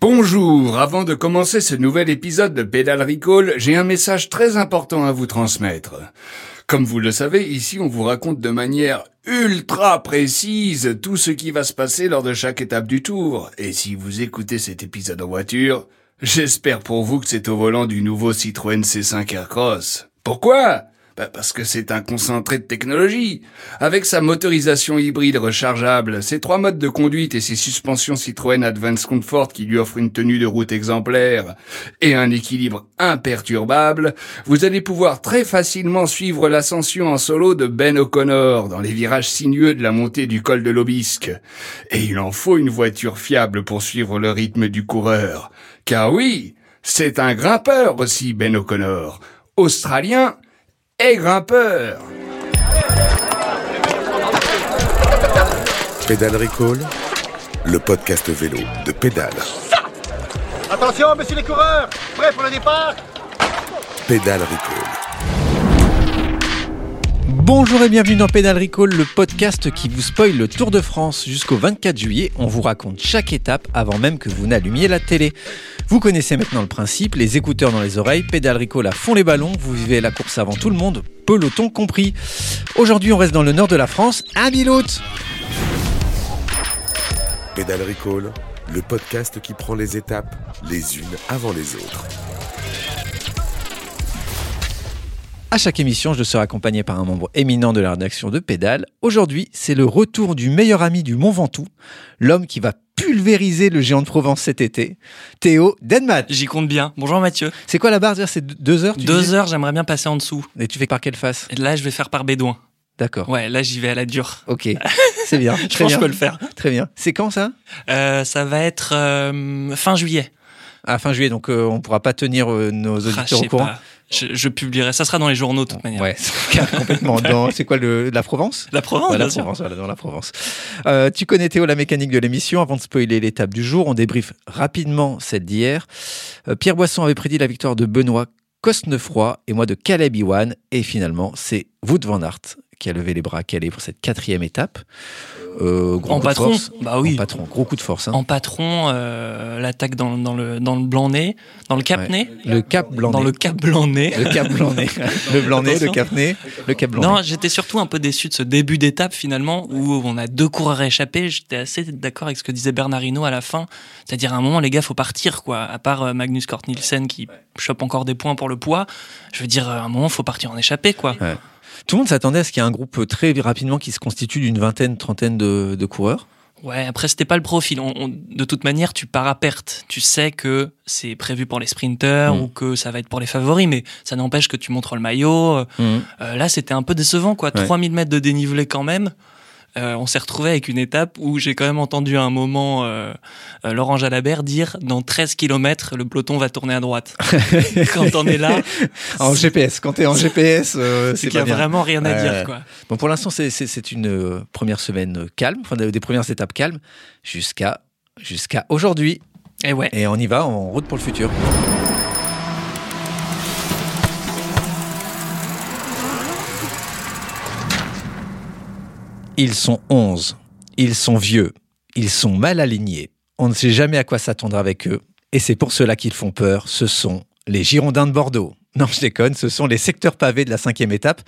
Bonjour, avant de commencer ce nouvel épisode de Pédale Recall, j'ai un message très important à vous transmettre. Comme vous le savez, ici on vous raconte de manière ultra précise tout ce qui va se passer lors de chaque étape du tour. Et si vous écoutez cet épisode en voiture, j'espère pour vous que c'est au volant du nouveau Citroën C5 Aircross. Pourquoi? Parce que c'est un concentré de technologie. Avec sa motorisation hybride rechargeable, ses trois modes de conduite et ses suspensions Citroën Advance Comfort qui lui offrent une tenue de route exemplaire et un équilibre imperturbable, vous allez pouvoir très facilement suivre l'ascension en solo de Ben O'Connor dans les virages sinueux de la montée du col de l'Obisque. Et il en faut une voiture fiable pour suivre le rythme du coureur. Car oui, c'est un grimpeur aussi, Ben O'Connor. Australien, et grimpeur. Pédale Recall, le podcast vélo de Pédale. Attention, messieurs les coureurs, prêts pour le départ? Pédale Recall. Bonjour et bienvenue dans Pédale Recall, le podcast qui vous spoil le Tour de France. Jusqu'au 24 juillet, on vous raconte chaque étape avant même que vous n'allumiez la télé. Vous connaissez maintenant le principe, les écouteurs dans les oreilles, Pédale Recall à fond les ballons, vous vivez la course avant tout le monde, peloton compris. Aujourd'hui, on reste dans le nord de la France, à Biloute. Pédale Recall, le podcast qui prend les étapes les unes avant les autres. À chaque émission, je serai accompagné par un membre éminent de la rédaction de Pédale. Aujourd'hui, c'est le retour du meilleur ami du Mont Ventoux, l'homme qui va pulvériser le géant de Provence cet été, Théo Denmat. J'y compte bien. Bonjour Mathieu. C'est quoi la barre? C'est deux heures tu Deux heures, j'aimerais bien passer en dessous. Et tu fais par quelle face? Là, je vais faire par Bédouin. D'accord. Ouais, là, j'y vais à la dure. Ok, c'est bien. Je Très pense que bien. je peux le faire. Très bien. C'est quand ça? Euh, ça va être euh, fin juillet. À fin juillet, donc euh, on pourra pas tenir euh, nos Ah, auditeurs au courant. pas. Je, je publierai. Ça sera dans les journaux de toute manière. Ouais, c'est complètement. Dans, c'est quoi le, la Provence? La Provence, bien la sûr. Provence, voilà, dans la Provence. Euh, tu connais Théo la mécanique de l'émission. Avant de spoiler l'étape du jour, on débriefe rapidement celle d'hier. Euh, Pierre Boisson avait prédit la victoire de Benoît Cosnefroy et moi de Caleb Iwan. Et finalement, c'est Wout van Aert qui a levé les bras à Calais pour cette quatrième étape. Euh, gros En patron. Bah oui. En patron, gros coup de force. hein. En patron, euh, l'attaque dans, dans le, dans le blanc-nez, dans le cap-nez, Le cap blanc. dans le cap blanc-nez. Le cap blanc-nez. le blanc-nez, le Attention. cap-nez, le cap blanc-nez. Non, j'étais surtout un peu déçu de ce début d'étape finalement où on a deux coureurs échappés. J'étais assez d'accord avec ce que disait Bernardino à la fin, c'est-à-dire à un moment les gars faut partir quoi. À part euh, Magnus Cort Nielsen qui chope encore des points pour le poids, je veux dire à un moment faut partir en échappée quoi. Tout le monde s'attendait à ce qu'il y ait un groupe très rapidement qui se constitue d'une vingtaine, trentaine de, de coureurs. Ouais, après c'était pas le profil. On- on- de toute manière, tu pars à perte. Tu sais que c'est prévu pour les sprinters Mm. ou que ça va être pour les favoris, mais ça n'empêche que tu montres le maillot. Euh, euh, là, c'était un peu décevant quoi. Ouais. 3000 mètres de dénivelé quand même. Euh, on s'est retrouvé avec une étape où j'ai quand même entendu à un moment euh, euh, Laurent Jalabert dire dans 13 km le peloton va tourner à droite. quand on est là, En GPS, quand tu es en GPS, euh, c'est qu'il y pas a bien. vraiment rien à dire quoi. Bon, pour l'instant, c'est- une première semaine calme, enfin des des premières étapes calmes, jusqu'à jusqu'à aujourd'hui. Et ouais. Et on y va en route pour le futur. Ils sont 11. Ils sont vieux. Ils sont mal alignés. On ne sait jamais à quoi s'attendre avec eux. Et c'est pour cela qu'ils font peur. Ce sont les Girondins de Bordeaux. Non, je déconne, ce sont les secteurs pavés de la cinquième étape.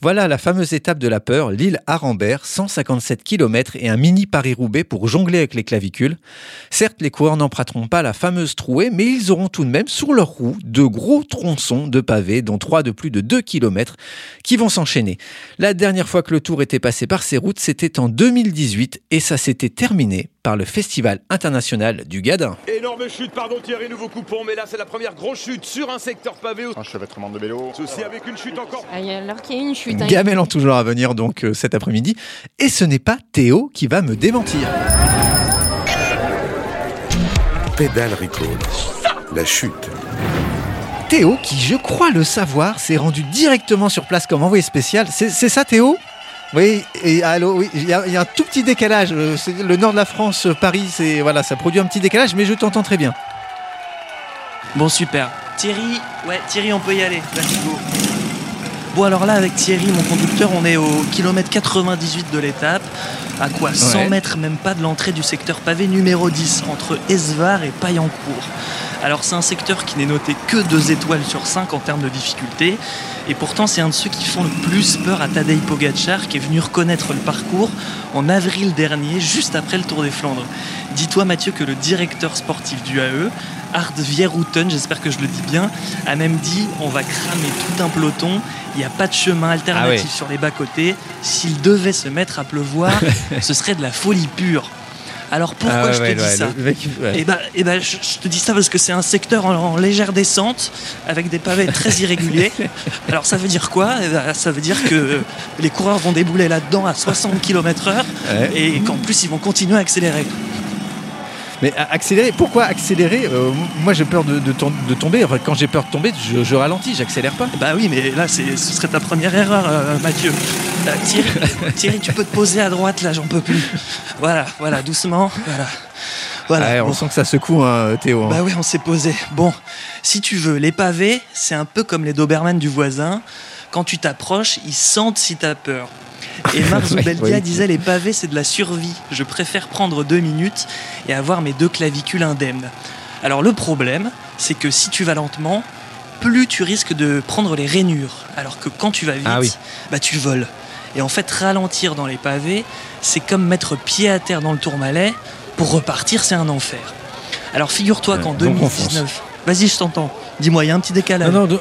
Voilà la fameuse étape de la peur, l'île Arambert, 157 km et un mini Paris-Roubaix pour jongler avec les clavicules. Certes, les coureurs n'emprunteront pas la fameuse trouée, mais ils auront tout de même sur leurs roues de gros tronçons de pavés, dont trois de plus de 2 km, qui vont s'enchaîner. La dernière fois que le tour était passé par ces routes, c'était en 2018 et ça s'était terminé par le Festival international du Gadin. Énorme chute, pardon Thierry, nous vous mais là c'est la première grosse chute sur un secteur pavé. Un chevêtrement de vélo. Ceci avec une chute encore. Ah, alors qu'il y a une chute. hein. Gamelan toujours à venir donc euh, cet après-midi. Et ce n'est pas Théo qui va me démentir. Pédale Recall, la chute. Théo, qui je crois le savoir, s'est rendu directement sur place comme envoyé spécial. C'est ça Théo? Oui, et allô, oui, il y, y a un tout petit décalage. Euh, c'est Le nord de la France, euh, Paris, c'est voilà, ça produit un petit décalage, mais je t'entends très bien. Bon super. Thierry, ouais Thierry on peut y aller. Go. Bon alors là avec Thierry, mon conducteur, on est au kilomètre 98 de l'étape. À quoi 100 Ouais. mètres même pas de l'entrée du secteur pavé numéro 10 entre Esvar et Paillancourt. Alors c'est un secteur qui n'est noté que 2 étoiles sur 5 en termes de difficulté. Et pourtant c'est un de ceux qui font le plus peur à Tadej Pogacar qui est venu reconnaître le parcours en avril dernier, juste après le Tour des Flandres. Dis-toi Mathieu que le directeur sportif du AE, Art Vierhouten, j'espère que je le dis bien, a même dit on va cramer tout un peloton, il n'y a pas de chemin alternatif Ah sur les bas-côtés. S'il devait se mettre à pleuvoir, ce serait de la folie pure. Alors pourquoi Ah ouais, je te ouais, dis ouais, ça mec, ouais. eh ben, eh ben, je, je te dis ça parce que c'est un secteur en, en légère descente avec des pavés très irréguliers. Alors ça veut dire quoi? Eh ben, Ça veut dire que les coureurs vont débouler là-dedans à 60 km/h et qu'en plus ils vont continuer à accélérer. Mais accélérer, pourquoi accélérer Euh, Moi j'ai peur de, de tom- de tomber. Enfin, quand j'ai peur de tomber, je, je ralentis, j'accélère pas. Bah oui, mais là ce serait ta première erreur, euh, Mathieu. Euh, Thierry, Thierry, tu peux te poser à droite là, j'en peux plus. Voilà, voilà, doucement, voilà. Voilà. Ouais, on bon. sent que ça secoue, hein, Théo. hein. Bah oui, on s'est posé. Bon, si tu veux, les pavés, c'est un peu comme les Doberman du voisin. Quand tu t'approches, ils sentent si t'as peur. Et Marc Ouais, Zubeldia ouais. disait les pavés, c'est de la survie. Je préfère prendre deux minutes et avoir mes deux clavicules indemnes. Alors le problème, c'est que si tu vas lentement, plus tu risques de prendre les rainures. Alors que quand tu vas vite, Ah oui. bah tu voles. Et en fait, ralentir dans les pavés, c'est comme mettre pied à terre dans le tourmalet. Pour repartir, c'est un enfer. Alors figure-toi Ouais, qu'en donc on 2019, vas-y, je t'entends. Dis-moi, il y a un petit décalage. Non, non, de- euh,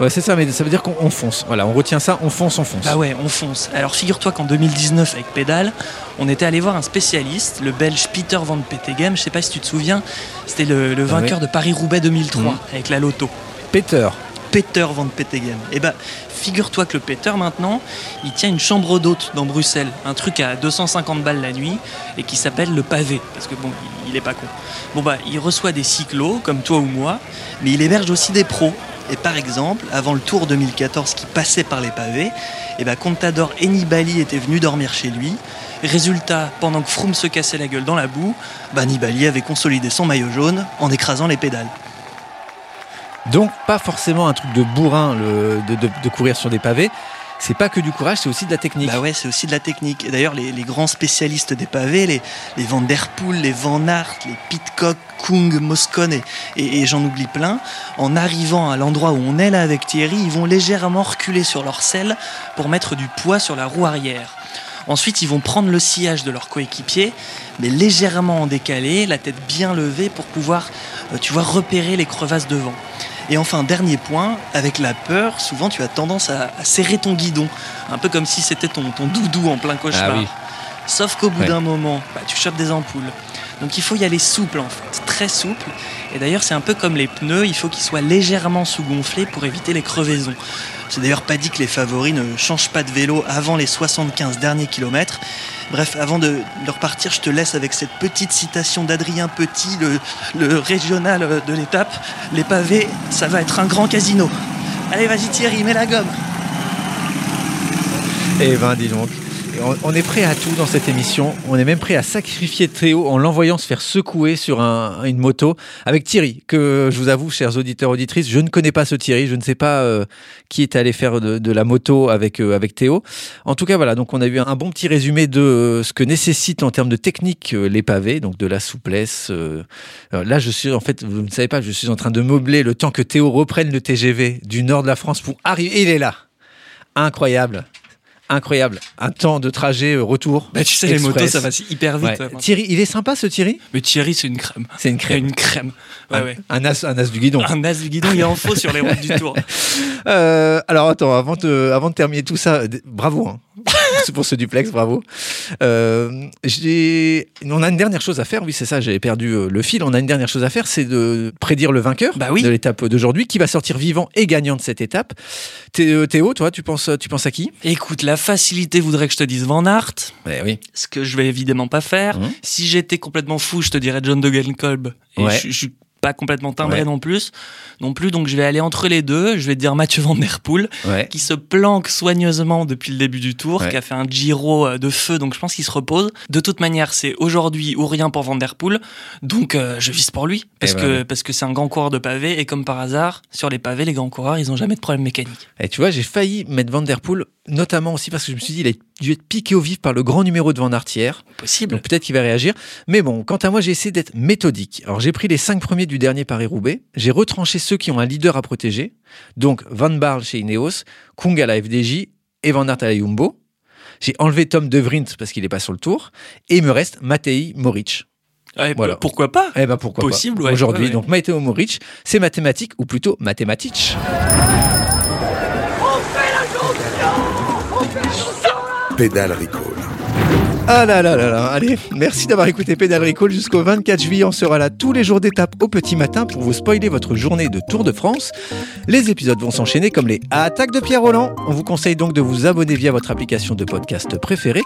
ouais, c'est ça, mais ça veut dire qu'on on fonce. Voilà, on retient ça, on fonce, on fonce. Bah ouais, on fonce. Alors figure-toi qu'en 2019 avec Pédale, on était allé voir un spécialiste, le belge Peter van Petegem, je sais pas si tu te souviens, c'était le, le Ah vainqueur de Paris-Roubaix 2003 Mhm. avec la Loto. Peter. Peter van Petegem. Et bah, figure-toi que le Peter maintenant, il tient une chambre d'hôte dans Bruxelles, un truc à 250 balles la nuit et qui s'appelle le pavé, parce que bon, il- il est pas con. Bon bah, il reçoit des cyclos comme toi ou moi, mais il héberge aussi des pros. Et par exemple, avant le Tour 2014 qui passait par les pavés, et bah Contador et Nibali étaient venus dormir chez lui. Résultat, pendant que Froome se cassait la gueule dans la boue, bah Nibali avait consolidé son maillot jaune en écrasant les pédales. Donc, pas forcément un truc de bourrin de courir sur des pavés. C'est pas que du courage, c'est aussi de la technique. Bah ouais, c'est aussi de la technique. Et d'ailleurs, les, grands spécialistes des pavés, les, les Van Der Poel, les Van Aert, les Pitcock, Kung, Moscone et, et- et j'en oublie plein, en arrivant à l'endroit où on est là avec Thierry, ils vont légèrement reculer sur leur selle pour mettre du poids sur la roue arrière. Ensuite, ils vont prendre le sillage de leur coéquipier, mais légèrement en décalé, la tête bien levée pour pouvoir, euh, tu vois, repérer les crevasses devant. Et enfin, dernier point, avec la peur, souvent tu as tendance à, à serrer ton guidon, un peu comme si c'était ton, ton doudou en plein cauchemar. Ah oui. Sauf qu'au bout Ouais. d'un moment, bah, tu chopes des ampoules. Donc il faut y aller souple en fait, très souple. Et d'ailleurs c'est un peu comme les pneus, il faut qu'ils soient légèrement sous-gonflés pour éviter les crevaisons. C'est d'ailleurs pas dit que les favoris ne changent pas de vélo avant les 75 derniers kilomètres. Bref, avant de, de repartir, je te laisse avec cette petite citation d'Adrien Petit, le, régional de l'étape. Les pavés, ça va être un grand casino. Allez, vas-y Thierry, mets la gomme. Eh ben, dis donc. On, est prêt à tout dans cette émission. On est même prêt à sacrifier Théo en l'envoyant se faire secouer sur un- une moto avec Thierry, que je vous avoue, chers auditeurs, auditrices, je ne connais pas ce Thierry. Je ne sais pas euh, qui est allé faire de, la moto avec, euh, avec Théo. En tout cas, voilà. Donc, on a eu un bon petit résumé de euh, ce que nécessitent en termes de technique les pavés, donc de la souplesse. là, je suis, en fait, vous ne savez pas, je suis en train de meubler le temps que Théo reprenne le TGV du nord de la France pour arriver. Il est là. Incroyable. Incroyable. Un temps de trajet euh, retour. Bah tu sais, les motos, ça si hyper vite. Ouais. Thierry, il est sympa ce Thierry? Mais Thierry, c'est une crème. C'est une crème. Une crème. Ouais, un, ouais. un as, un as du guidon. Un as du guidon, il est en faux sur les routes du Tour. Euh, alors attends, avant de, avant de terminer tout ça, bravo hein. C'est pour ce duplex, bravo. Euh, on a une dernière chose à faire, oui c'est ça, j'avais perdu euh, le fil. On a une dernière chose à faire, c'est de prédire le vainqueur Bah oui. de l'étape d'aujourd'hui, qui va sortir vivant et gagnant de cette étape. Euh, Théo, toi, tu penses, tu penses à qui? Écoute, la facilité voudrait que je te dise Van Aert, Eh oui. ce que je vais évidemment pas faire. Mhm. Si j'étais complètement fou, je te dirais John de Kolb. Et Ouais. je, je- pas complètement timbré Ouais. non plus, non plus. Donc je vais aller entre les deux. Je vais dire Mathieu Van Der Poel, Ouais. qui se planque soigneusement depuis le début du tour, Ouais. qui a fait un Giro euh, de feu. Donc je pense qu'il se repose. De toute manière, c'est aujourd'hui ou rien pour Van Der Poel. Donc euh, je vise pour lui parce Eh ben que parce que c'est un grand coureur de pavés et comme par hasard, sur les pavés, les grands coureurs, ils ont jamais de problème mécanique. Et tu vois, j'ai failli mettre Van Der Poel, notamment aussi parce que je me suis dit, il a dû être piqué au vif par le grand numéro de Van Aert Possible. Donc peut-être qu'il va réagir. Mais bon, quant à moi, j'ai essayé d'être méthodique. Alors j'ai pris les cinq premiers du dernier Paris-Roubaix. J'ai retranché ceux qui ont un leader à protéger. Donc Van Barle chez Ineos, Kung à la FDJ et Van Aert à la Jumbo. J'ai enlevé Tom De Vrient parce qu'il n'est pas sur le tour. Et il me reste Matei Moric. Ouais, voilà. Pourquoi pas? Eh ben pourquoi Possible, pas. ouais. Aujourd'hui, Ouais, ouais. donc Matteo Moric, c'est mathématique ou plutôt mathématique. Pédale Recall. Ah là là là là, allez, merci d'avoir écouté Pédale Recall jusqu'au 24 juillet. On sera là tous les jours d'étape au petit matin pour vous spoiler votre journée de Tour de France. Les épisodes vont s'enchaîner comme les attaques de Pierre Roland. On vous conseille donc de vous abonner via votre application de podcast préférée.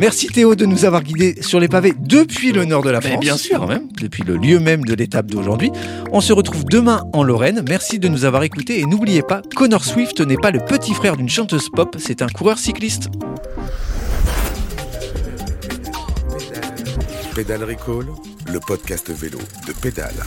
Merci Théo de nous avoir guidés sur les pavés depuis le nord de la Mais France. bien sûr. même, depuis le lieu même de l'étape d'aujourd'hui. On se retrouve demain en Lorraine. Merci de nous avoir écoutés et n'oubliez pas, Connor Swift n'est pas le petit frère d'une chanteuse pop, c'est un coureur cycliste. Pédale Recall, le podcast vélo de Pédale.